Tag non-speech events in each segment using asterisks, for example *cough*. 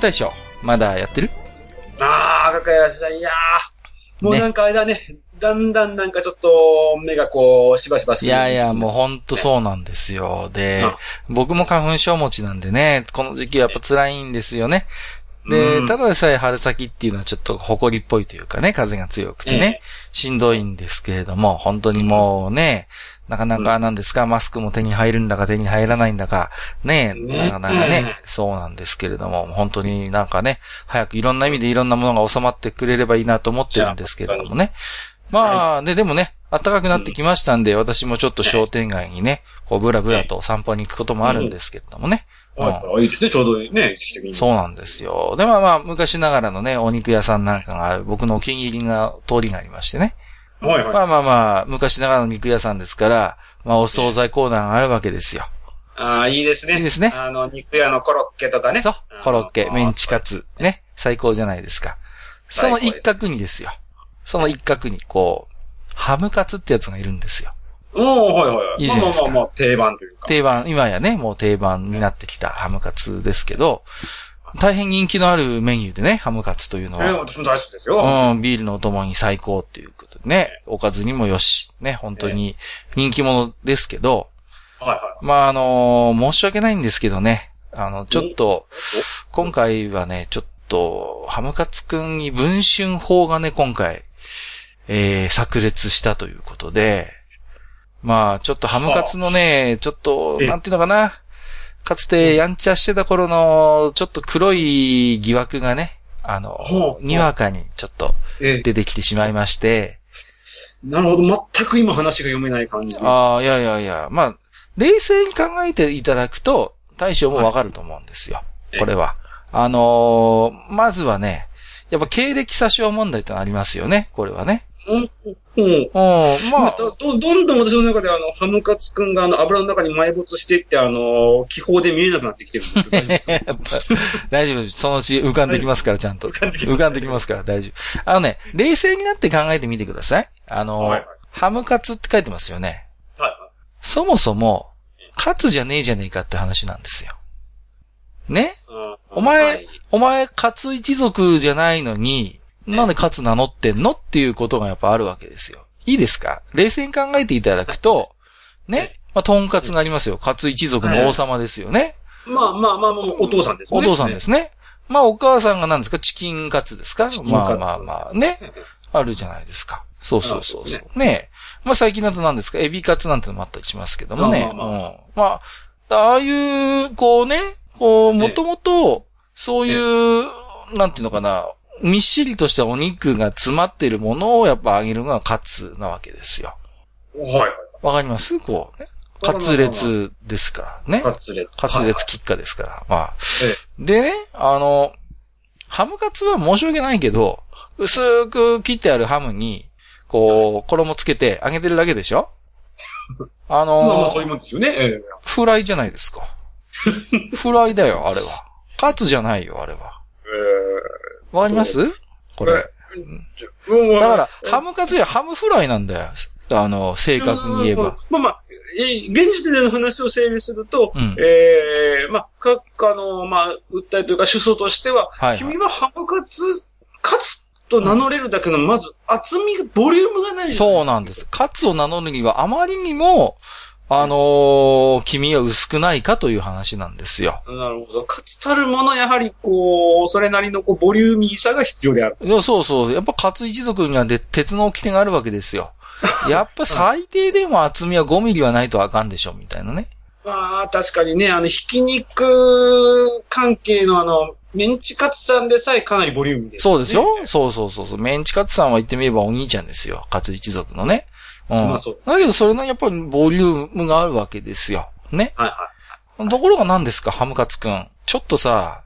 大将、まだやってる？ああ、かかやしいやーもうなんかあれだね、だんだんなんかちょっと目がこう、しばしばする。いやいや、もうほんとそうなんですよ。で、僕も花粉症持ちなんでね、この時期やっぱ辛いんですよね。で、うん。ただでさえ春先っていうのはちょっと誇りっぽいというかね、風が強くてね、しんどいんですけれども、本当にもうね、なかなかなんですか、マスクも手に入るんだか手に入らないんだか、ね、ね。なかなかね、うん。そうなんですけれども、本当になんかね、早くいろんな意味でいろんなものが収まってくれればいいなと思ってるんですけれどもね。まあ、で、でもね、暖かくなってきましたんで、私もちょっと商店街にね、こう、ブラブラとお散歩に行くこともあるんですけれどもね。はいはいいいですね、ちょうどね、時期的に。そうなんですよ。で、まあまあ、昔ながらのね、お肉屋さんなんかが、僕のお気に入りが、通りがありましてね。はいはい。まあまあまあ、昔ながらの肉屋さんですから、まあ、お惣菜コーナーがあるわけですよ。ああ、いいですね。いいですねあの、肉屋のコロッケとかね。そう。コロッケ、メンチカツ、ね。最高じゃないですか。その一角にですよ。その一角に、こう、ハムカツってやつがいるんですよ。おー、はいはい。いいじゃないですかまあまあまあ、定番というか。定番、今やね、もう定番になってきたハムカツですけど、大変人気のあるメニューでね、ハムカツというのえー、は、私も大好きですよ。うん、ビールのお供に最高っていうことでね、おかずにもよし、ね、本当に人気者ですけど、はいはまあ、あの申し訳ないんですけどね、あの、ちょっと、今回はね、ちょっと、ハムカツくんに文春法がね、今回、えー、炸裂したということで、まあ、ちょっとハムカツのね、ちょっと、えなんていうのかな、かつてやんちゃしてた頃の、ちょっと黒い疑惑がね、あのにわかにちょっと出てきてしまいまして、なるほど、全く今話が読めない感じ。ああ、いやいやいや、まあ、冷静に考えていただくと、大将もわかると思うんですよ。い。これは。あのーまずはね、やっぱ経歴詐称問題ってのありますよね、これはね。うん。うん。うん、まあ、ど、どどんどん私の中であの、ハムカツくんがあの、油の中に埋没していって、あの、気泡で見えなくなってきてるんです *laughs* 大丈夫です。そのうち浮かんできますから、ちゃんと。浮かんできます浮かんできますから、大丈夫。あのね、冷静になって考えてみてください。あのーはいはいハムカツって書いてますよね。はい。そもそも、カツじゃねえじゃねえかって話なんですよ。ね？うんお前、はいお前、カツ一族じゃないのに、なんでカツ名乗ってんのっていうことがやっぱあるわけですよ。いいですか？冷静に考えていただくと、ね、まあ、トンカツがありますよ。カツ一族の王様ですよね。まあまあまあまあ、お父さんですね。お父さんですね。まあ、お母さんが何ですか？チキンカツですか？まあまあまあ、ね。あるじゃないですか。そうそうそうそう。ねまあ最近だと何ですか？エビカツなんてのもあったりしますけどもね。まあ、ああいう、こうね、こう、もともと、そういう、なんていうのかな、みっしりとしたお肉が詰まっているものをやっぱ揚げるのがカツなわけですよ。はいはい。わかります？こう、ね。カツレツですからね。カツレツ。カツレツ喫下ですから。まあ。えでね、あの、ハムカツは申し訳ないけど、薄く切ってあるハムに、こう、衣つけて揚げてるだけでしょ？あの、まあまあそういうもんですよね。ええフライじゃないですか。フライだよ、あれは。カツじゃないよ、あれは。*laughs* わかります？これ。うんだから、ハムカツやハムフライなんだよ。あの、正確に言えば。。まあまあ、えー現時点での話を整理すると、うんええまあ、各家の、まあ、訴えというか主訴としては、はいはい君はハムカツ、カツと名乗れるだけの、まず厚み、ボリュームがない。そうなんです。カツを名乗るにはあまりにも、あのー君は薄くないかという話なんですよ。なるほど。カツたるもの、やはり、こう、それなりの、こう、ボリューミーさが必要である。いやそうそう。やっぱカツ一族にはで鉄の掟があるわけですよ。*laughs* やっぱ最低でも厚みは5ミリはないとあかんでしょ、みたいなね。まあ、確かにね、あの、ひき肉関係のあの、メンチカツさんでさえかなりボリューミーです、そうですよ。そうそうそうそう。メンチカツさんは言ってみればお兄ちゃんですよ。カツ一族のね。うん。まあそうだけどそれのやっぱりボリュームがあるわけですよ。ね。はいはところが何ですか、ハムカツくん。ちょっとさ、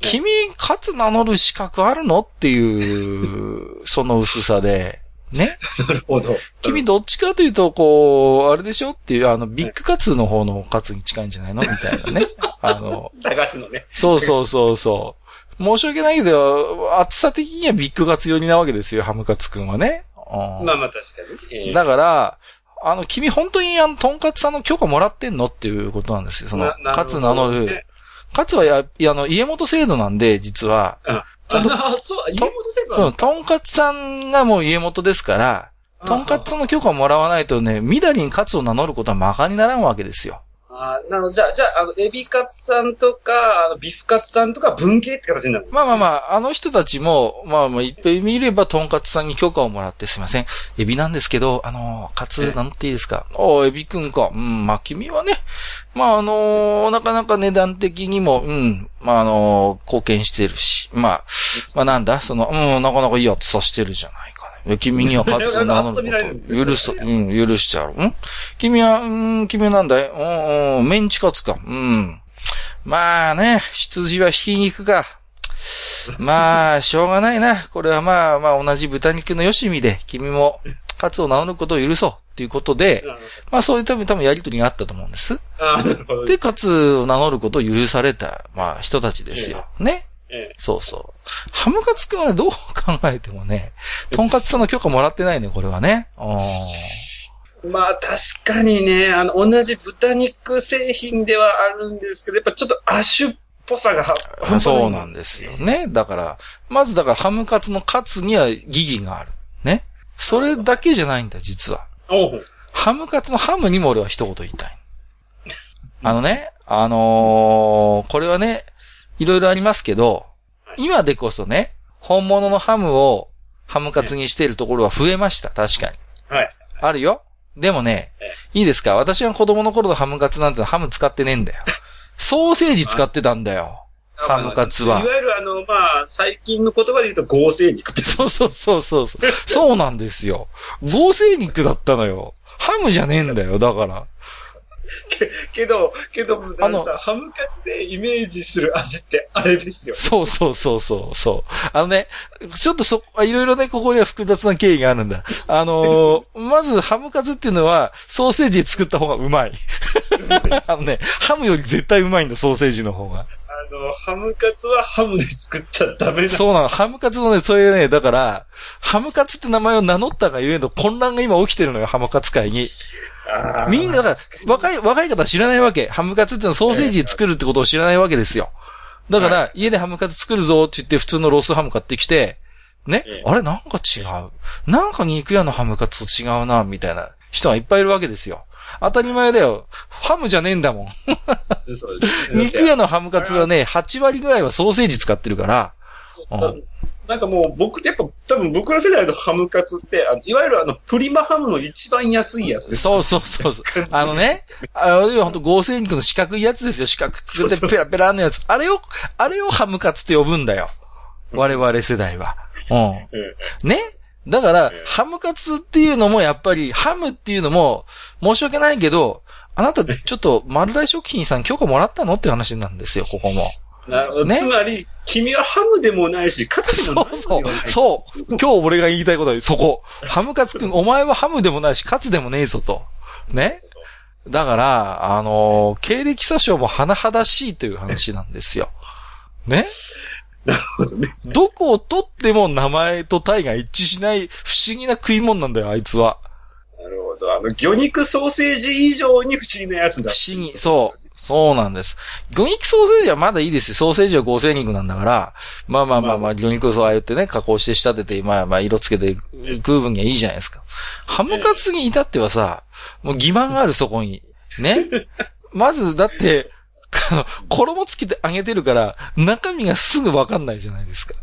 君、カツ名乗る資格あるの？っていう、*laughs* その薄さで。ね？い。なるほど。君どっちかというと、こう、あれでしょ？っていう、あの、ビッグカツの方のカツに近いんじゃないの？みたいなね。*laughs* あの、駄菓子のね。そうそうそうそう。申し訳ないけど、厚さ的にはビッグカツ寄りなわけですよ、ハムカツくんはね。うんまあまあ確かに。ええだから、あの、君本当にあの、トンカツさんの許可もらってんのっていうことなんですよ。そのな、なるほどカツ名乗る。ねカツはや、いやあの、家元制度なんで、実は。うん。ちゃんとあ *laughs* そう、家元制度うん、なんですトンカツさんがもう家元ですから、かトンカツさんの許可をもらわないとね、みだりにカツを名乗ることは馬鹿にならんわけですよ。あーなるほど。じゃあ、じゃあ、あの、エビカツさんとか、あの、ビフカツさんとか文系って形になる。まあまあまあ、あの人たちも、まあまあ、いっぺん見れば、トンカツさんに許可をもらってすいません。エビなんですけど、あの、カツ名乗っていいですか？おエビくんか。うん、まあ君はね、まああのなかなか値段的にも、うん、まああの貢献してるし、まあ、まあなんだ、その、うん、なかなかいいやつさしてるじゃない。君にはカツ名乗ること、許す、うん、許してある。ん？君は、うん、君はなんだい？うん、うん、メンチカツか。うん。まあね、羊はひき肉か。まあ、しょうがないな。これはまあまあ同じ豚肉のよしみで、君もカツを名乗ることを許そう。ということで、まあそういう多分多分やりとりがあったと思うんです。で、カツを名乗ることを許された、まあ人たちですよ。ね。ええそうそう。ハムカツくんはね、どう考えてもね、トンカツさんの許可もらってないね、これはね。うんまあ確かにね、あの、同じ豚肉製品ではあるんですけど、やっぱちょっと亜種っぽさがは、あそうなんですよね。だから、まずだからハムカツのカツには疑義がある。ね。それだけじゃないんだ、実は。ハムカツのハムにも俺は一言言いたい。あのね、あのーこれはね、いろいろありますけど、今でこそね、本物のハムをハムカツにしているところは増えました、確かに。はい。あるよ。でもね、いいですか？私は子供の頃のハムカツなんてハム使ってねえんだよ。*laughs* ソーセージ使ってたんだよ。ハムカツはいわゆるあの、まあ、最近の言葉で言うと合成肉って。そ *laughs* うそうそうそうそう。そうなんですよ。合成肉だったのよ。ハムじゃねえんだよ、だから。けけど、けど、あのハムカツでイメージする味ってあれですよ。そうそうそうそう、そう。あのね、ちょっとそ、いろいろね、ここには複雑な経緯があるんだ。あのー *laughs* まず、ハムカツっていうのは、ソーセージで作った方がうまい。*laughs* あのね、ハムより絶対うまいんだ、ソーセージの方が。あの、ハムカツはハムで作っちゃダメな。そうなの。ハムカツのね、それね、だから、ハムカツって名前を名乗ったがゆえの混乱が今起きてるのよ、ハムカツ界に。みんな、だから、若い、若い方は知らないわけ。ハムカツってのはソーセージで作るってことを知らないわけですよ。だから、家でハムカツ作るぞって言って普通のロースハム買ってきて、ね？ええ、あれなんか違う。なんか肉屋のハムカツと違うな、みたいな人がいっぱいいるわけですよ。当たり前だよ。ハムじゃねえんだもん。*laughs* 肉屋のハムカツはね、8割ぐらいはソーセージ使ってるから、うんなんかもう僕ってやっぱ多分僕ら世代のハムカツって、あのいわゆるあのプリマハムの一番安いやつです。そうそうそうそう。*laughs* あのね、あれは本当合成肉の四角いやつですよ。四角くてペラペラのやつ。あれを、あれをハムカツって呼ぶんだよ。我々世代は。うん。うんね？だからええ、ハムカツっていうのもやっぱり、ハムっていうのも、申し訳ないけど、あなた、ちょっと、丸大食品さん許可もらったのって話なんですよ、ここも。なるほど。ねつまり、君はハムでもないし、カツでもないそうそう。そう。今日俺が言いたいことはそこ。ハムカツくん、お前はハムでもないし、カツでもねえぞと。ね。だから、あのー経歴詐称も甚だしいという話なんですよ。ね。なるほどね。どこを取っても名前と体が一致しない不思議な食い物なんだよ、あいつは。なるほど。あの、魚肉ソーセージ以上に不思議なやつだ。不思議、そう。そうなんです。魚肉ソーセージはまだいいですよ。ソーセージは合成肉なんだから。まあまあまあまあ、魚肉をそうああやってね、加工して仕立てて、まあまあ色つけて食う分にはいいじゃないですか。ハムカツに至ってはさ、もう欺瞞があるそこに。ね。*laughs* まず、だって、あの、衣つけてあげてるから、中身がすぐわかんないじゃないですか。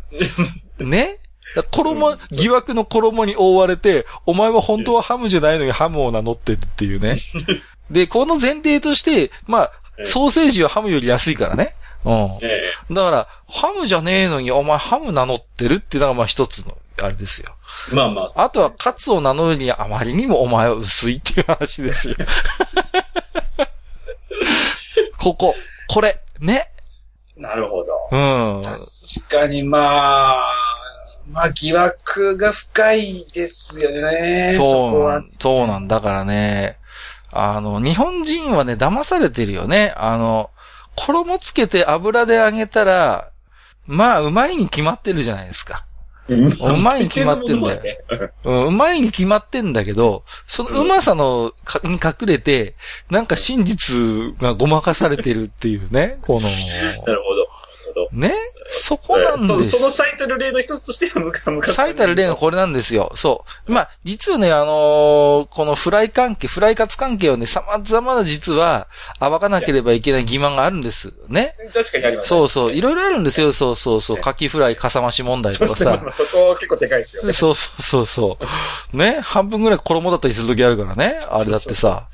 ね？だ衣、疑惑の衣に覆われて、お前は本当はハムじゃないのにハムを名乗ってるっていうね。*laughs* で、この前提として、まあ、ええソーセージはハムより安いからね。うん。ええ。だから、ハムじゃねえのに、お前ハム名乗ってるっていうのがまあ一つの、あれですよ。まあまあ。あとは、カツを名乗るにあまりにもお前は薄いっていう話ですよ。*laughs* ここ、これ、ね。なるほど。うん。確かに、まあ、まあ疑惑が深いですよね。そうなん、そうなんだからね。あの、日本人はね、騙されてるよね。あの、衣つけて油で揚げたら、まあ、うまいに決まってるじゃないですか。うまいに決まってんだよ *laughs* うん、うまいに決まってんだけど、そのうまさのか、に隠れて、なんか真実がごまかされてるっていうね、この、なるほど。ね、そこなんですそその最たる例の一つとしては、ムカムカ。最たる例がこれなんですよ。そう。まあ、実はね、あのーこのフライ関係、フライカツ関係をね、様々な実は暴かなければいけない疑問があるんです。ね。確かにあります。そうそう。いろいろあるんですよ。そうそうそう。カキフライかさ増し問題とかさあ。そこ結構でかいですよね。そうそうそうそう。ね。半分ぐらい衣だったりするときあるからね。あれだってさ。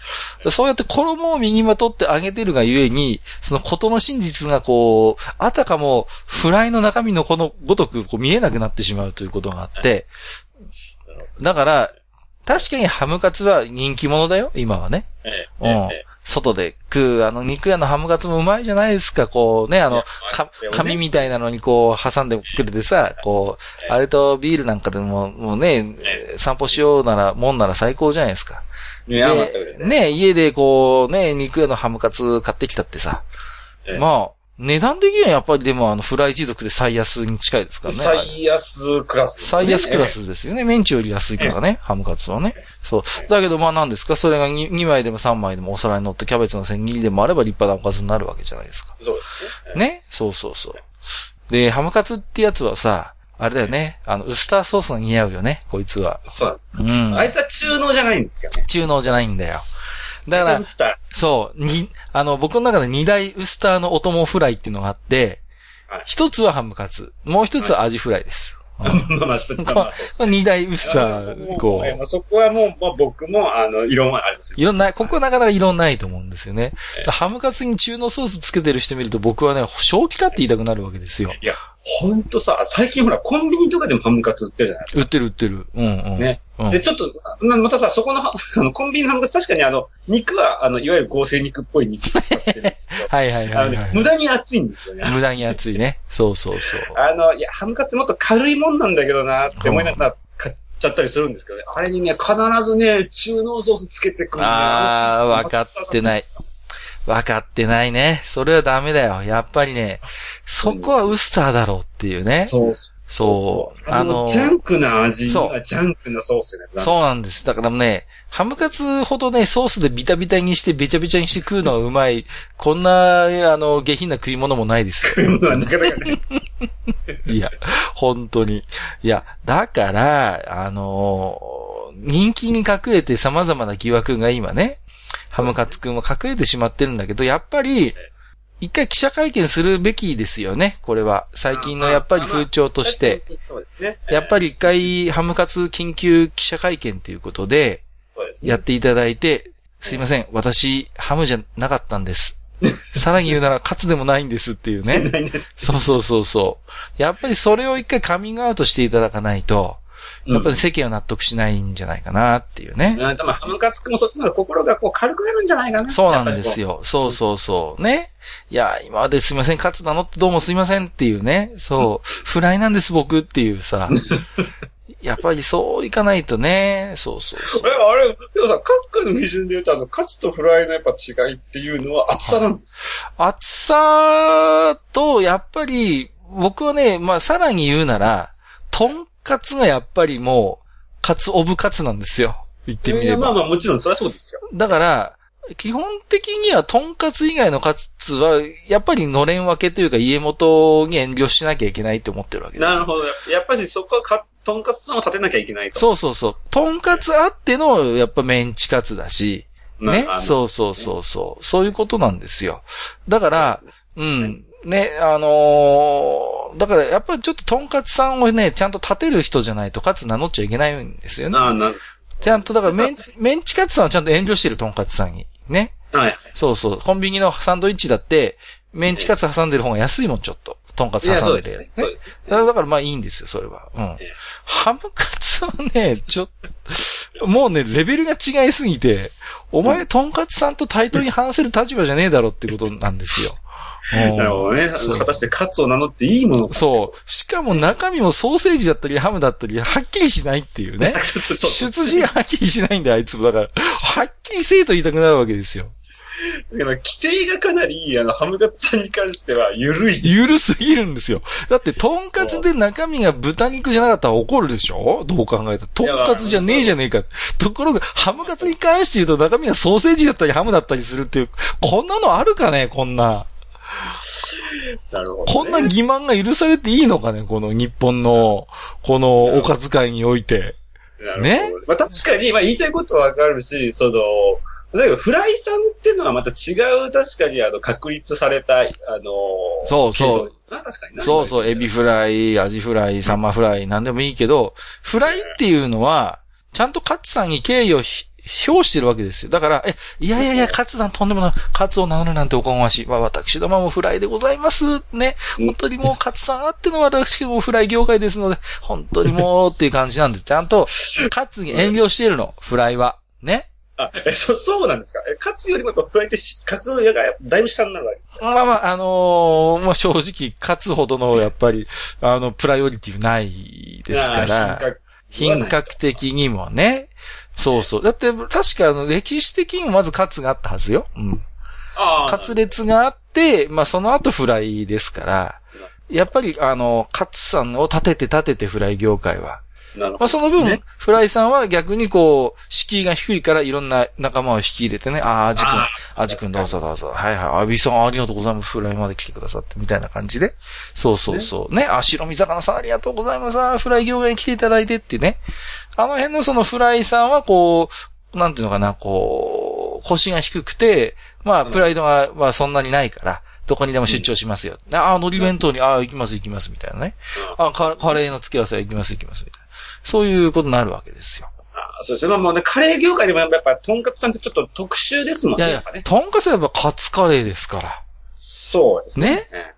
そうやって衣を身にまとってあげてるがゆえに、そのことの真実がこう、あたかもフライの中身のこのごとくこう見えなくなってしまうということがあって、だから、確かにハムカツは人気者だよ、今はね。ええうん。ええ。外で食う、あの、肉屋のハムカツもうまいじゃないですか、こうね、あの、か紙みたいなのにこう挟んでくれてさ、こう、あれとビールなんかでも、もうね、散歩しようなら、もんなら最高じゃないですか。ね。ね、家でこう、ね、肉屋のハムカツ買ってきたってさ、ええ。まあ、値段的にはやっぱりでもあの、フライ一族で最安に近いですからね。最安クラス、最安クラ。スですよね。メンチより安いからね、ハムカツはね。そう。だけどまあ何ですかそれが 2, 2枚でも3枚でもお皿に乗ってキャベツの千切りでもあれば立派なおかずになるわけじゃないですか。そうですね。ね？そうそうそう。で、ハムカツってやつはさ、あれだよね。あの、ウスターソースが似合うよね、こいつは。そうなんです。うん。あいつは中濃じゃないんですよね。中濃じゃないんだよ。だからそう、に、あの、僕の中で二大ウスターのお供フライっていうのがあってはい、一つはハムカツ、もう一つはアジフライです。二大ウスター、こう、そこはもう、まあ、僕も、あの、異論はありますいろんな、ここはなかなかいろんないと思うんですよね。ええ。ハムカツに中濃ソースつけてる人見ると僕はね、正気かって言いたくなるわけですよ。いや、ほんとさ、最近ほら、コンビニとかでもハムカツ売ってるじゃない？です売ってる売ってる。うんうん。ねうんか。で、ちょっと、なまたさ、そこの、*laughs* あの、コンビニのハムカツ確かにあの、肉は、あの、いわゆる合成肉っぽい肉使ってるはいはいはいはい、。ね無駄に熱いんですよね。無駄に熱いね。そうそうそう。あの、いや、ハムカツもっと軽いもんなんだけどなって思いながら買っちゃったりするんですけどね。あれにね、必ずね、中濃ソースつけてくるんだよああ、わかってない。わかってないね。それはダメだよ。やっぱりね、そこはウスターだろうっていうね。そうそう。あの、ジャンクな味にそはジャンクなソースね。そうなんです。だからね、ハムカツほどね、ソースでビタビタにしてべちゃべちゃにして食うのがうまい。こんな、あの、下品な食い物もないですよ。そういうものはなかなかね。いや、本当に。いや、だから、あのー人気に隠れて様々な疑惑が今ね、ハムカツくんは隠れてしまってるんだけど、やっぱり、一回記者会見するべきですよね、これは。最近のやっぱり風潮として。。やっぱり一回ハムカツ緊急記者会見ということで、やっていただいて、すいません、私、ハムじゃなかったんです。さらに言うなら、カツでもないんですっていうね。*laughs* そうそうそうそう。やっぱりそれを一回カミングアウトしていただかないと、やっぱり世間は納得しないんじゃないかなっていうね。うん、でも、ハムカツくんもそっちの心がこう軽くなるんじゃないかな。そうなんですよ。よ。そうそうそう。ね。いや、今まですいません、カツなのってどうもすいませんっていうね。そう。フライなんです僕っていうさ。*laughs* やっぱりそういかないとね。そうそうそう。え、あれ、でもさ、各家の基準で言うと、あの、カツとフライのやっぱ違いっていうのは厚さなんです厚さと、やっぱり、僕はね、まあ、さらに言うなら、とんかつがやっぱりもう、カツオブカツなんですよ。言ってみれば。あまあもちろんそれはそうですよ。だから、基本的には、とんかつ以外のカツは、やっぱりのれん分けというか、家元に遠慮しなきゃいけないって思ってるわけですよ。なるほど。やっぱりそこはか、とんかつさんを立てなきゃいけないと。そうそうそう。とんかつあっての、やっぱメンチカツだし、ね？な。そうそうそうそう。そういうことなんですよ。だから、うん。ね、あのーだからやっぱりちょっととんかつさんをね、ちゃんと立てる人じゃないとカツ名乗っちゃいけないんですよね。ああ、な、ちゃんと、だからメン、メンチカツさんはちゃんと遠慮してるとんかつさんに。ね。はい。そうそう。コンビニのサンドイッチだって、メンチカツ挟んでる方が安いもん、ちょっと。トンカツいや、挟んでる。ね。そうですね。だからだからまあいいんですよ、それは。うんええ。ハムカツはね、ちょっと、もうね、レベルが違いすぎて、お前、トンカツさんと対等に話せる立場じゃねえだろってことなんですよ。うんなるほどね。果たしてカツを名乗っていいものか。そう。しかも中身もソーセージだったりハムだったり、はっきりしないっていうね。*laughs* 出自がはっきりしないんだよ、あいつも。だから、はっきりせえと言いたくなるわけですよ。だから規定がかなり、あの、ハムカツさんに関しては緩い。ゆるすぎるんですよ。だって、トンカツで中身が豚肉じゃなかったら怒るでしょ？どう考えたら。トンカツじゃねえじゃねえか。ところが、ハムカツに関して言うと中身がソーセージだったりハムだったりするっていう、こんなのあるかね？こんな。*laughs* なるほど、ね。こんな欺瞞が許されていいのかねこの日本の、このおかず会において。なるほどねまあ確かに、まあ言いたいことはわかるし、その、例えばフライさんっていうのはまた違う、確かにあの、確立された、あの、そうそう。そうそう、エビフライ、アジフライ、サンマフライ、なんでもいいけど、フライっていうのは、ちゃんとカツさんに敬意を表してるわけですよ。だから、え、いやいやいや、カツさんとんでもない、カツを名乗るなんておこがましい。まあ、私どももフライでございます。ね。うん本当にもうカツさんあっての私もフライ業界ですので、本当にもうっていう感じなんです。ちゃんと、カツに遠慮してるの、フライは。ね。あ、え、そ、そうなんですか？え、カツよりもフライってし格がだいぶ下になるわけですか？まあまあ、あのーまあ正直、カツほどの、やっぱり、あの、プライオリティないですかあら。ー品格的にもね。そうそう。だって、確かあの、歴史的にもまずカツがあったはずよ。うん。ああ。カツ列があって、まあその後フライですから、やっぱりあの、カツさんを立てて立ててフライ業界は。まあその分、ねフライさんは逆にこう、敷居が低いからいろんな仲間を引き入れてね、ああ、アジ君あ、アジ君どうぞどうぞ。はいはい、アビさんありがとうございます。フライまで来てくださって、みたいな感じで。そうそうそう。ね、あ、白身魚さんありがとうございます。あフライ業界に来ていただいてってね。あの辺のそのフライさんはこう、なんていうのかな、こう、腰が低くて、まあ、プライドが、まあそんなにないから、どこにでも出張しますよ。ああ、海苔弁当に、ああ、行きます行きます、みたいなね。あカカレーの付け合わせは行きます行きます、みたいな。そういうことになるわけですよ。あそうですね。まあもうね、カレー業界でもやっぱ、とんかつさんってちょっと特殊ですもんね。いやいやね、とんかつはやっぱカツカレーですから。そうですね。ね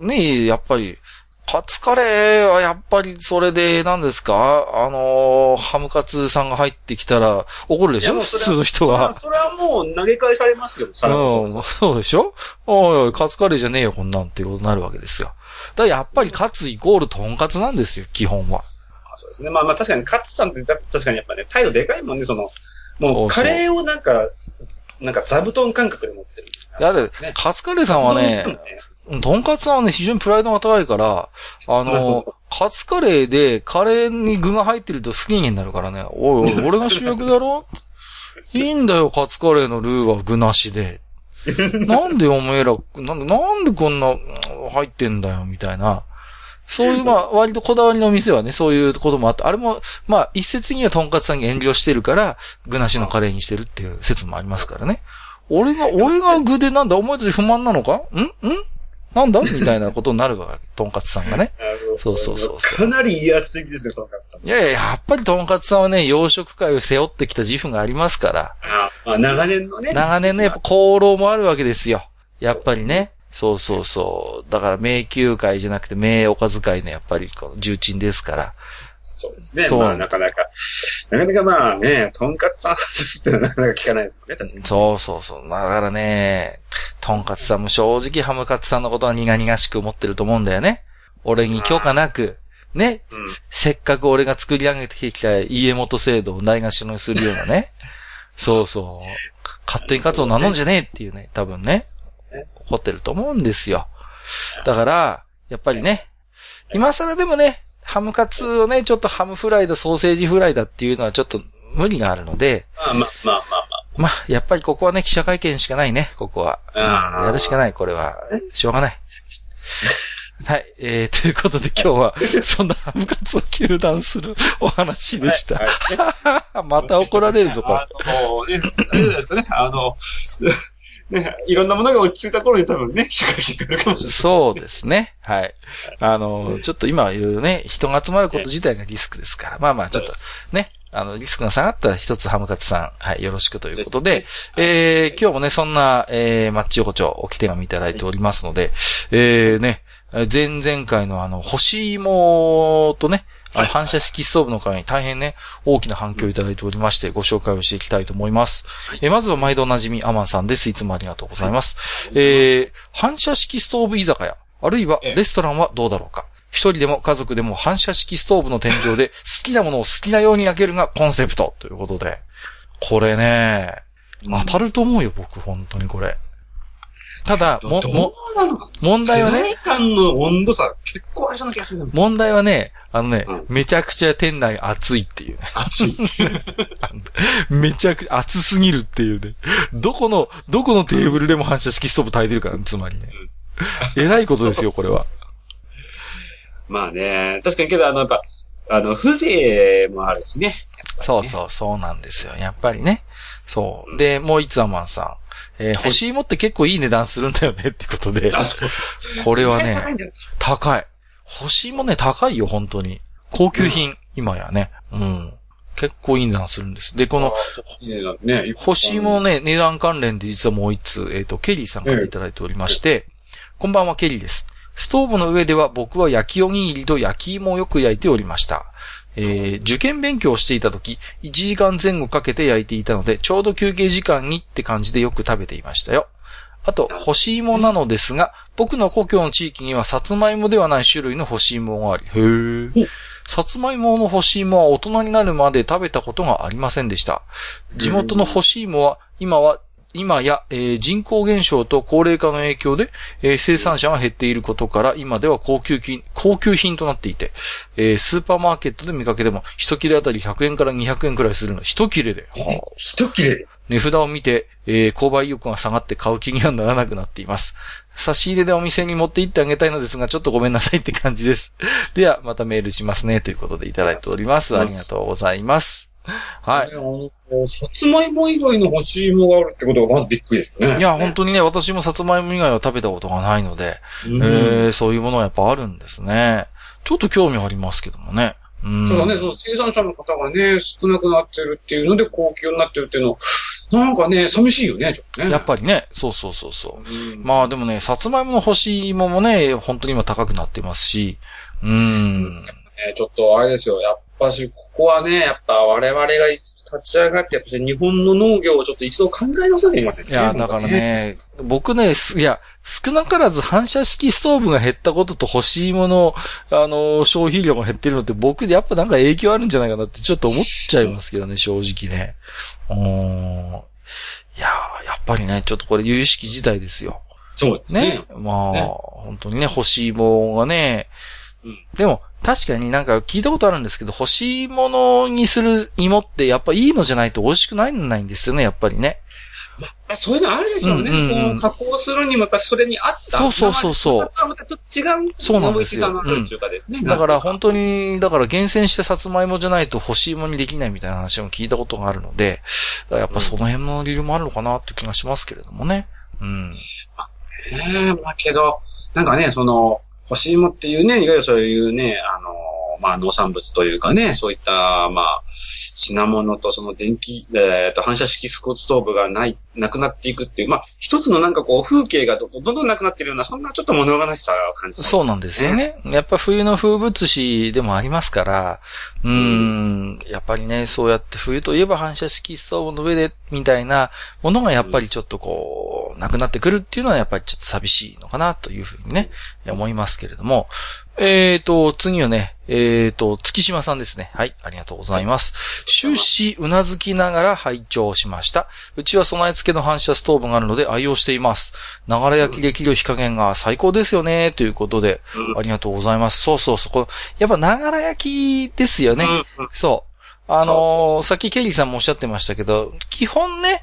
ねえ、やっぱり、カツカレーはやっぱりそれで何ですか？あのーハムカツさんが入ってきたら怒るでしょ？普通の人は。それはそれはもう投げ返されますよ、さらに。うん、そうでしょ？おいおい、カツカレーじゃねえよ、こんなんっていうことになるわけですよ。だからやっぱりカツイコールトンカツなんですよ、基本は。あそうですね。まあまあ確かに、カツさんってだ確かにやっぱね、態度でかいもんね、その、もそうカレーをなんか、なんか座布団感覚で持ってる。だって、ねカツカレーさんはね、トンカツさんはね、非常にプライドが高いから、あの、カツカレーでカレーに具が入ってると不機嫌になるからね、おいおい、*laughs* 俺が主役だろ？いいんだよ、カツカレーのルーは具なしで。*laughs* なんでお前ら、なんで、なんでこんなうん入ってんだよ、みたいな。そういう、まあ、割とこだわりの店はね、そういうこともあって、あれも、まあ、一説にはトンカツさんに遠慮してるから、具なしのカレーにしてるっていう説もありますからね。俺が、俺が具でなんだ、お前たち不満なのか？ん？ん？なんだ？みたいなことになるわけ。トンカツさんがね。そうそうそうそうかなり威圧的ですね、トンカツさん。いやいや、やっぱりトンカツさんはね、洋食界を背負ってきた自負がありますから。あまあ長年のね。長年のやっぱ功労もあるわけですよ。やっぱりね。そうそうそう。だから迷宮会じゃなくて名おかず会のやっぱりこの重鎮ですから。そうですね。そうまあなかなか、なかなかまあね、トンカツさん外すってなかなか聞かないですもんね、確かに。そうそうそう。だからね、トンカツさんも正直ハムカツさんのことは苦々しく思ってると思うんだよね。俺に許可なく、ね、うん。せっかく俺が作り上げてきた家元制度をないがしろにするようなね。そうそう。勝手にカツを名乗んじゃねえっていうね、多分ね、怒ってると思うんですよ。だから、やっぱりね、今更でもね、ハムカツをね、ちょっとハムフライだ、ソーセージフライだっていうのはちょっと無理があるので、まあまあまあまあまあ、やっぱりここはね、記者会見しかないね、ここは。あーやるしかない、これは。しょうがない。はい。えー、ということで今日は、そんなハムカツを糾弾するお話でした。はい *laughs* また怒られるぞ、これ。あの、ね、あですかね、あの、ね、*laughs* いろんなものが落ち着いた頃に多分ね、社会人来るかもしれない。そうですね。はい。あの、ちょっと今はいろいろね、人が集まること自体がリスクですから。まあまあ、ちょっとね、あの、リスクが下がったら一つハムカツさん、はい、よろしくということで、えー、今日もね、そんな、えー、マッチ横丁、置き手紙いただいておりますので、えー、ね、前々回のあの、干し芋とね、あの反射式ストーブの会に大変ね、大きな反響いただいておりまして、ご紹介をしていきたいと思います。えーまずは毎度おなじみ、アマンさんです。いつもありがとうございます。えー、反射式ストーブ居酒屋、あるいはええレストランはどうだろうか。一人でも家族でも反射式ストーブの天井で好きなものを好きなように焼けるがコンセプトということで。これね、当たると思うよ、僕、本当にこれ。ただ、も、も、問題はね、世の温度差、結構ありそうな気がする問題はね、あのね、うんめちゃくちゃ店内暑いっていうね。熱い。*laughs* めちゃくちゃ暑すぎるっていうね。どこの、どこのテーブルでも反射式ストーブ炊いてるから、つまりね。えらいことですよ、これは。*laughs* まあね、確かにけど、あの、やっぱ、あの、風情もあるしね。そうそう、そうなんですよ。やっぱりね。そう。で、もう一つアマンさん。えー欲しいもって結構いい値段するんだよねってことで。あ、そう。これは高ね、高い。欲しいもね、高いよ、本当に。高級品、今やね。うん。結構いい値段するんです。で、この、ね、欲しいものね、値段関連で実はもう一つ、えっ、と、ケリーさんからいただいておりまして、こんばんは、ケリーです。ストーブの上では僕は焼きおにぎりと焼き芋をよく焼いておりました。えー受験勉強をしていた時、1時間前後かけて焼いていたので、ちょうど休憩時間にって感じでよく食べていましたよ。あと、干し芋なのですが、僕の故郷の地域にはさつまいもではない種類の干し芋があり、へー。さつまいもの干し芋は大人になるまで食べたことがありませんでした。地元の干し芋は、今は、今や、えー人口減少と高齢化の影響で、えー生産者が減っていることから、今では高級品、高級品となっていて、えースーパーマーケットで見かけても、一切れあたり100円から200円くらいするの。一切れで。はあ一切れで。値札を見て、えー購買意欲が下がって買う気にはならなくなっています。差し入れでお店に持って行ってあげたいのですが、ちょっとごめんなさいって感じです。では、またメールしますね。ということでいただいております。ありがとうございます。はい。い。あの、さつまいも以外の干し芋があるってことがまずびっくりですよね。いや、本当にね、私もさつまいも以外は食べたことがないので、うんえー、そういうものはやっぱあるんですね。ちょっと興味ありますけどもね。うん。そうだね、その生産者の方がね、少なくなってるっていうので高級になってるっていうの、なんかね、寂しいよね、ちょっとね。やっぱりね、そうそうそうそう。うんまあでもね、さつまいもの干し芋もね、本当に今高くなってますし、うーん。ねちょっとあれですよ、やっぱし、ここはね、やっぱ我々が立ち上がって、やっぱし日本の農業をちょっと一度考え直さなきゃいけませんね。いや、だからね、僕ね、すいや、少なからず反射式ストーブが減ったことと欲しいもの、あの、消費量が減ってるのって僕でやっぱなんか影響あるんじゃないかなってちょっと思っちゃいますけどね、正直ね。うーん。いやーやっぱりね、ちょっとこれ有識事態ですよ。そうですね。ね。まあ、ね本当にね、欲しいものがね、うんでも、確かになんか聞いたことあるんですけど、欲しいものにする芋ってやっぱいいのじゃないと美味しくないないんですよね、やっぱりね。まあ、そういうのあるでしょうね。うんうんうん加工するにもやっぱそれに合った。そうそうそうそうまたちょっと違う。そうなんですようかですね。だから本当に、だから厳選したさつまいもじゃないと欲しいものにできないみたいな話も聞いたことがあるので、やっぱその辺の理由もあるのかなって気がしますけれどもね。うん。ねえ、まあけど、なんかね、その、干し芋っていうね、いわゆるそういうね、あの、まあ農産物というかね、そういった、まあ、品物とその電気、えっ、と、反射式スコーツストーブがない、なくなっていくっていう、まあ、一つのなんかこう、風景がどどんどんなくなっているような、そんなちょっと物悲しさを感じたそうなんですよね。やっぱ冬の風物詩でもありますから、うーん、やっぱりね、そうやって冬といえば反射式ストーブの上で、みたいなものがやっぱりちょっとこう、なくなってくるっていうのはやっぱりちょっと寂しいのかなというふうにね、思いますけれども。えーと、次はね、えーと、月島さんですね。はい、ありがとうございます。終始うなずきながら拝聴しました。うちは備え付けの反射ストーブがあるので愛用しています。ながら焼きできる火加減が最高ですよね、ということで、うんありがとうございます。そうそうそう。こやっぱながら焼きですよね。そう。あのーさっきケリーさんもおっしゃってましたけど、基本ね、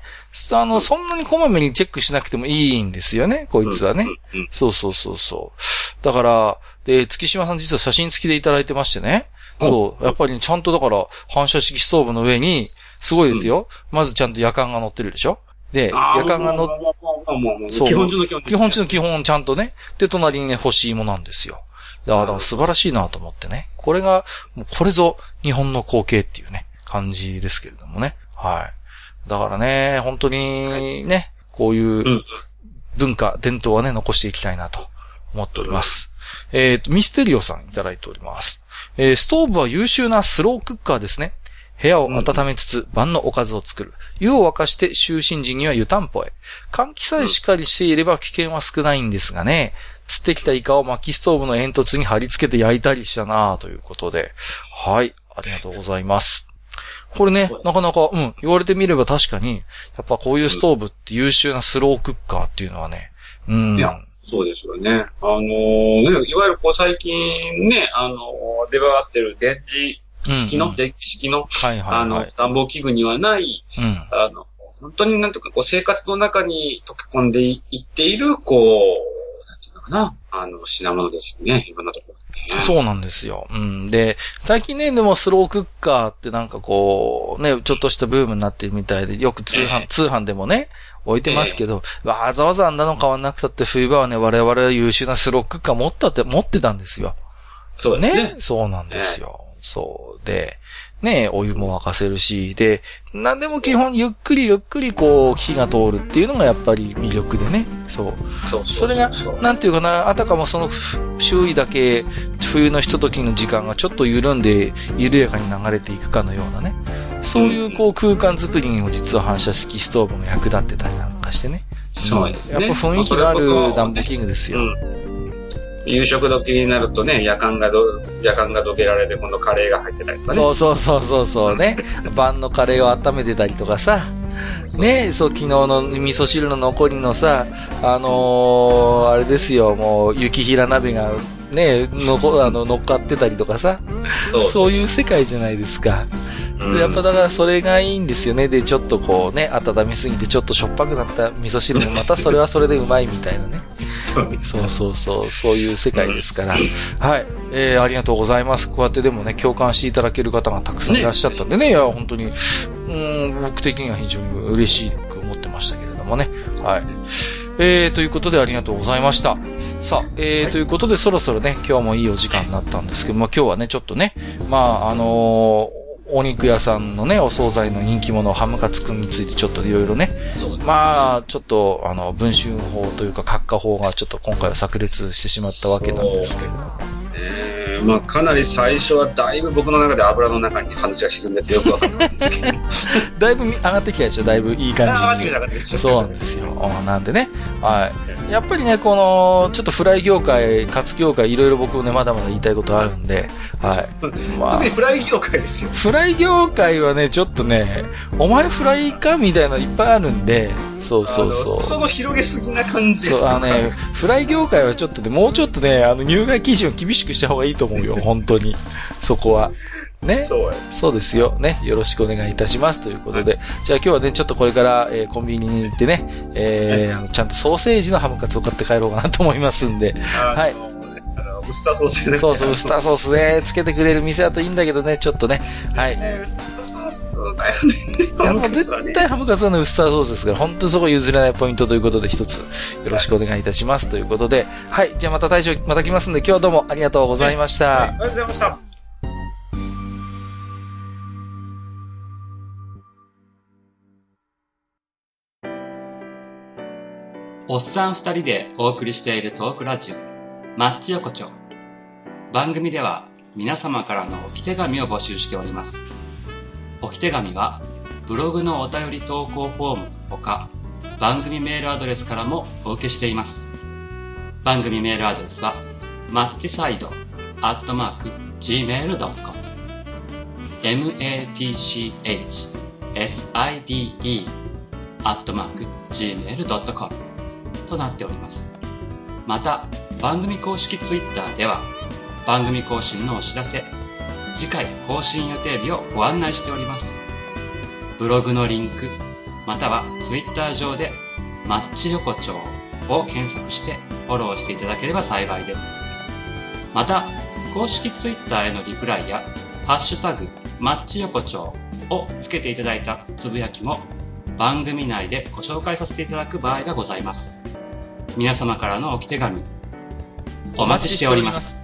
あの、そんなにこまめにチェックしなくてもいいんですよね、こいつはね。そうそうそうそう。だから、で、月島さん実は写真付きでいただいてましてね。うんそう。やっぱりちゃんとだから、反射式ストーブの上に、すごいですよ。まずちゃんと夜間が乗ってるでしょで、夜間が乗っもうもうもうもうもうそう基本中の基本。基本中の基本ちゃんとね。で、隣にね、欲しいもなんですよ。いやだから素晴らしいなと思ってね。これが、もうこれぞ日本の光景っていうね、感じですけれどもね。はい。だからね、本当にね、こういう文化、伝統はね、残していきたいなと思っております。えっ、ー、と、ミステリオさんいただいております。えー、ストーブは優秀なスロークッカーですね。部屋を温めつつ晩のおかずを作る。湯を沸かして就寝時には湯たんぽへ。換気さえしっかりしていれば危険は少ないんですがね。釣ってきたイカを薪ストーブの煙突に貼り付けて焼いたりしたなということで。はい。ありがとうございます。これね、なかなか、うん、言われてみれば確かに、やっぱこういうストーブって優秀なスロークッカーっていうのはね、うん。いや、そうですよね。あのー、いわゆるこう最近ね、あのー、出回ってる電磁式の、うんうん、電気式の、はいはいはい、あの、暖房器具にはない、うん、あの、本当になんとかこう生活の中に溶け込んでいっている、こう、なんていうのかな、あの、品物ですよね、いろんなところ。そうなんですよ。うん。で、最近ね、でもスロークッカーってなんかこう、ね、ちょっとしたブームになってるみたいで、よく通販、通販でもね、置いてますけど、えー、わざわざあんなの買わなくたって冬場はね、我々は優秀なスロッカー持ったって、持ってたんですよ。そうね。ねそうなんですよ。えー、そうで、ね、お湯も沸かせるし、で、なんでも基本ゆっくりゆっくりこう火が通るっていうのがやっぱり魅力でね。そう。そうそれが、なんていうかな、あたかもその周囲だけ冬のひとときの時間がちょっと緩んで緩やかに流れていくかのようなね。そういうこう空間作りにも実は反射式ストーブも役立ってたりなんかしてね。そうですね。やっぱ雰囲気のある暖房器具ですよ。うん夕食時になるとね、夜間がど、夜間がどけられて、今度カレーが入ってたりとかね。そうそうそうそうそうね。*laughs* 晩のカレーを温めてたりとかさ。ねそう、昨日の味噌汁の残りのさ、あのー、あれですよ、もう、雪平鍋が、ねのこ、あの、乗っかってたりとかさ。そうそういう世界じゃないですか。でやっぱだからそれがいいんですよね。で、ちょっとこうね、温めすぎてちょっとしょっぱくなった味噌汁も *laughs* またそれはそれでうまいみたいなね。そうそうそう、そういう世界ですから。はい。えー、ありがとうございます。こうやってでもね、共感していただける方がたくさんいらっしゃったんでね、ねいや、本当に、うん、僕的には非常に嬉しく思ってましたけれどもね。はい。えー、ということでありがとうございました。さあ、えー、はい、ということでそろそろね、今日もいいお時間になったんですけども、今日はね、ちょっとね、まあ、あのーお肉屋さんのね、お惣菜の人気者、ハムカツくんについてちょっといろいろね、まあ、ちょっと、あの、文春法というか、閣下法がちょっと今回は炸裂してしまったわけなんですけれども。まあ、かなり最初はだいぶ僕の中で油の中に話が沈んでてよくわかんないんですけど。だいぶ上がってきたでしょ、だいぶいい感じ。そうなんですよ。なんでね、はい。やっぱりね、この、ちょっとフライ業界、カツ業界、いろいろ僕ね、まだまだ言いたいことあるんで、はい。*laughs* まあ、特にフライ業界ですよ。フライ業界はね、ちょっとね、お前フライかみたいなのいっぱいあるんで、そうそうそう。その広げすぎな感じそう、あのね、フライ業界はちょっとね、もうちょっとね、あの、入会基準を厳しくした方がいいと思うよ、本当に。そこは。ね？そうです。そうですよ。ね？よろしくお願いいたします。ということで。はい、じゃあ今日はね、ちょっとこれから、えー、コンビニに行ってね、えー、はい、あの、ちゃんとソーセージのハムカツを買って帰ろうかなと思いますんで。はい。ウスターソースね。そうそう、ウスターソースね、つけてくれる店だといいんだけどね、ちょっとね。はい。だよね。いや、絶対ハムカツはね、ウスターソースですから、本当にそこ譲れないポイントということで、一つ、よろしくお願いいたします。はい、ということで、はい。じゃあまた大将、また来ますんで、今日はどうもありがとうございました。はい、ありがとうございました。おっさん二人でお送りしているトークラジオ、マッチ横丁。番組では皆様からの置き手紙を募集しております。置き手紙は、ブログのお便り投稿フォームほか、番組メールアドレスからもお受けしています。番組メールアドレスは、マッチサイドアットマーク gmail.com matchside アットマーク gmail.com となっております。また、番組公式 Twitter では、番組更新のお知らせ、次回更新予定日をご案内しております。ブログのリンク、または Twitter 上で、マッチ横丁を検索してフォローしていただければ幸いです。また、公式 Twitter へのリプライや、ハッシュタグ、マッチ横丁をつけていただいたつぶやきも番組内でご紹介させていただく場合がございます。皆様からの置き手紙、お待ちしております。